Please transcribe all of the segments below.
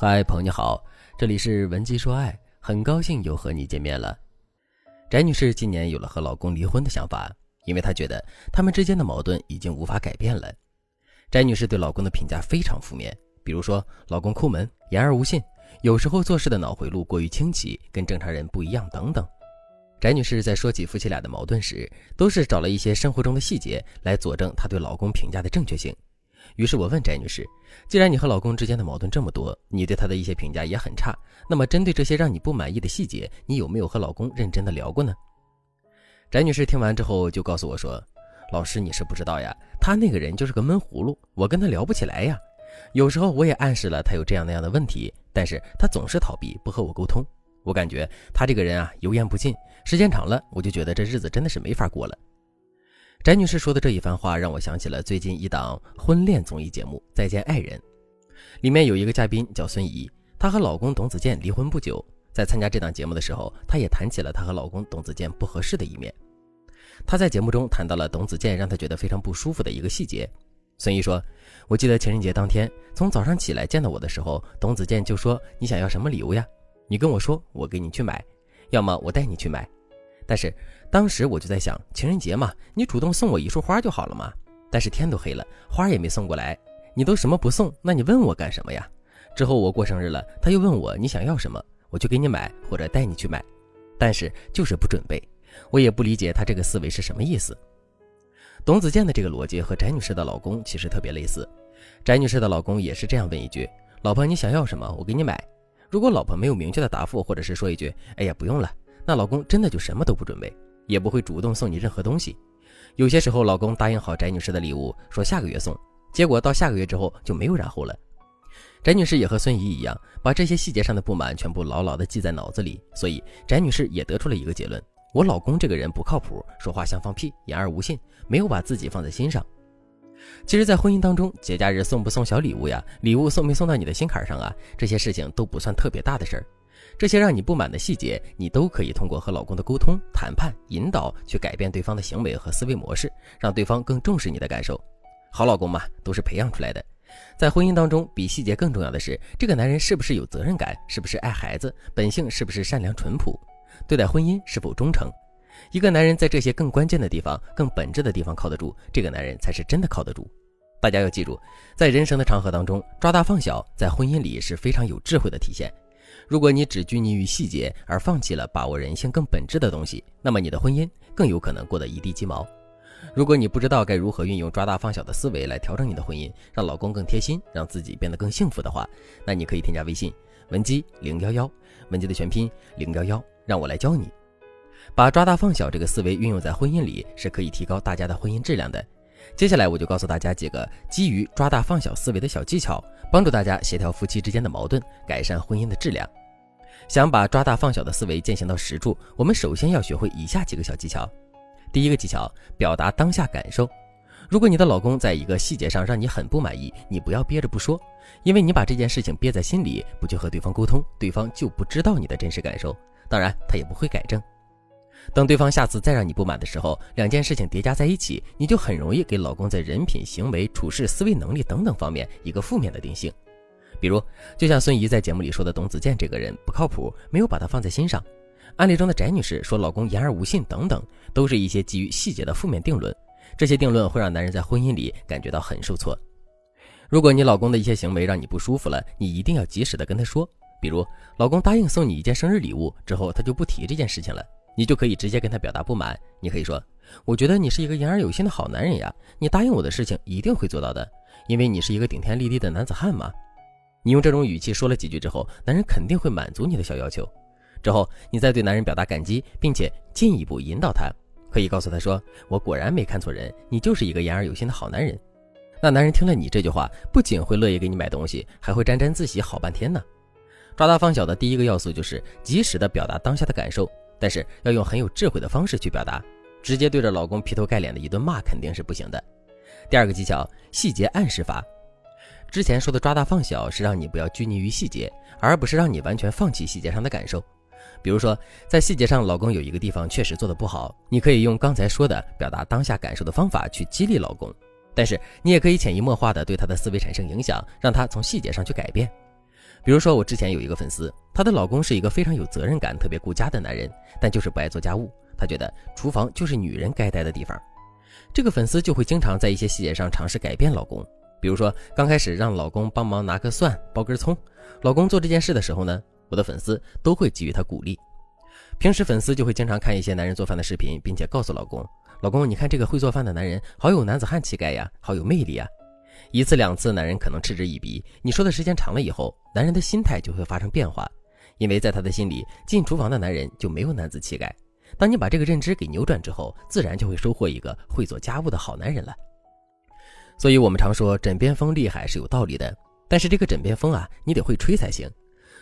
嗨，朋友你好，这里是文姬说爱，很高兴又和你见面了。翟女士今年有了和老公离婚的想法，因为她觉得他们之间的矛盾已经无法改变了。翟女士对老公的评价非常负面，比如说老公抠门、言而无信，有时候做事的脑回路过于清奇，跟正常人不一样等等。翟女士在说起夫妻俩的矛盾时，都是找了一些生活中的细节来佐证她对老公评价的正确性。于是我问翟女士：“既然你和老公之间的矛盾这么多，你对他的一些评价也很差，那么针对这些让你不满意的细节，你有没有和老公认真的聊过呢？”翟女士听完之后就告诉我说：“老师，你是不知道呀，他那个人就是个闷葫芦，我跟他聊不起来呀。有时候我也暗示了他有这样那样的问题，但是他总是逃避，不和我沟通。我感觉他这个人啊，油盐不进，时间长了，我就觉得这日子真的是没法过了。”翟女士说的这一番话，让我想起了最近一档婚恋综艺节目《再见爱人》，里面有一个嘉宾叫孙怡，她和老公董子健离婚不久，在参加这档节目的时候，她也谈起了她和老公董子健不合适的一面。她在节目中谈到了董子健让她觉得非常不舒服的一个细节。孙怡说：“我记得情人节当天，从早上起来见到我的时候，董子健就说：‘你想要什么礼物呀？你跟我说，我给你去买，要么我带你去买。’但是。”当时我就在想，情人节嘛，你主动送我一束花就好了嘛。但是天都黑了，花也没送过来，你都什么不送，那你问我干什么呀？之后我过生日了，他又问我你想要什么，我就给你买或者带你去买，但是就是不准备。我也不理解他这个思维是什么意思。董子健的这个逻辑和翟女士的老公其实特别类似，翟女士的老公也是这样问一句：“老婆你想要什么，我给你买。”如果老婆没有明确的答复，或者是说一句：“哎呀不用了”，那老公真的就什么都不准备。也不会主动送你任何东西。有些时候，老公答应好翟女士的礼物，说下个月送，结果到下个月之后就没有然后了。翟女士也和孙怡一样，把这些细节上的不满全部牢牢地记在脑子里，所以翟女士也得出了一个结论：我老公这个人不靠谱，说话像放屁，言而无信，没有把自己放在心上。其实，在婚姻当中，节假日送不送小礼物呀？礼物送没送到你的心坎上啊？这些事情都不算特别大的事儿。这些让你不满的细节，你都可以通过和老公的沟通、谈判、引导，去改变对方的行为和思维模式，让对方更重视你的感受。好老公嘛，都是培养出来的。在婚姻当中，比细节更重要的是，这个男人是不是有责任感，是不是爱孩子，本性是不是善良淳朴，对待婚姻是否忠诚。一个男人在这些更关键的地方、更本质的地方靠得住，这个男人才是真的靠得住。大家要记住，在人生的长河当中，抓大放小，在婚姻里是非常有智慧的体现。如果你只拘泥于细节，而放弃了把握人性更本质的东西，那么你的婚姻更有可能过得一地鸡毛。如果你不知道该如何运用抓大放小的思维来调整你的婚姻，让老公更贴心，让自己变得更幸福的话，那你可以添加微信文姬零幺幺，文姬的全拼零幺幺，让我来教你，把抓大放小这个思维运用在婚姻里，是可以提高大家的婚姻质量的。接下来我就告诉大家几个基于抓大放小思维的小技巧，帮助大家协调夫妻之间的矛盾，改善婚姻的质量。想把抓大放小的思维践行到实处，我们首先要学会以下几个小技巧。第一个技巧，表达当下感受。如果你的老公在一个细节上让你很不满意，你不要憋着不说，因为你把这件事情憋在心里，不去和对方沟通，对方就不知道你的真实感受，当然他也不会改正。等对方下次再让你不满的时候，两件事情叠加在一起，你就很容易给老公在人品、行为、处事、思维能力等等方面一个负面的定性。比如，就像孙怡在节目里说的，董子健这个人不靠谱，没有把他放在心上。案例中的翟女士说老公言而无信等等，都是一些基于细节的负面定论。这些定论会让男人在婚姻里感觉到很受挫。如果你老公的一些行为让你不舒服了，你一定要及时的跟他说。比如，老公答应送你一件生日礼物之后，他就不提这件事情了，你就可以直接跟他表达不满。你可以说：“我觉得你是一个言而有信的好男人呀，你答应我的事情一定会做到的，因为你是一个顶天立地的男子汉嘛。”你用这种语气说了几句之后，男人肯定会满足你的小要求。之后，你再对男人表达感激，并且进一步引导他，可以告诉他说：“我果然没看错人，你就是一个言而有信的好男人。”那男人听了你这句话，不仅会乐意给你买东西，还会沾沾自喜好半天呢。抓大放小的第一个要素就是及时的表达当下的感受，但是要用很有智慧的方式去表达，直接对着老公劈头盖脸的一顿骂肯定是不行的。第二个技巧：细节暗示法。之前说的抓大放小是让你不要拘泥于细节，而不是让你完全放弃细节上的感受。比如说，在细节上，老公有一个地方确实做的不好，你可以用刚才说的表达当下感受的方法去激励老公。但是你也可以潜移默化的对他的思维产生影响，让他从细节上去改变。比如说，我之前有一个粉丝，她的老公是一个非常有责任感、特别顾家的男人，但就是不爱做家务。她觉得厨房就是女人该待的地方。这个粉丝就会经常在一些细节上尝试改变老公，比如说刚开始让老公帮忙拿个蒜、剥根葱。老公做这件事的时候呢，我的粉丝都会给予他鼓励。平时粉丝就会经常看一些男人做饭的视频，并且告诉老公：“老公，你看这个会做饭的男人，好有男子汉气概呀，好有魅力啊。”一次两次，男人可能嗤之以鼻。你说的时间长了以后，男人的心态就会发生变化，因为在他的心里，进厨房的男人就没有男子气概。当你把这个认知给扭转之后，自然就会收获一个会做家务的好男人了。所以，我们常说枕边风厉害是有道理的，但是这个枕边风啊，你得会吹才行。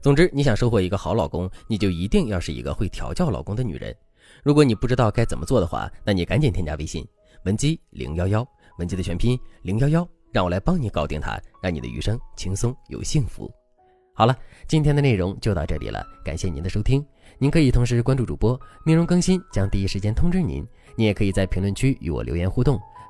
总之，你想收获一个好老公，你就一定要是一个会调教老公的女人。如果你不知道该怎么做的话，那你赶紧添加微信文姬零幺幺，文姬的全拼零幺幺，让我来帮你搞定他，让你的余生轻松又幸福。好了，今天的内容就到这里了，感谢您的收听。您可以同时关注主播，内容更新将第一时间通知您。您也可以在评论区与我留言互动。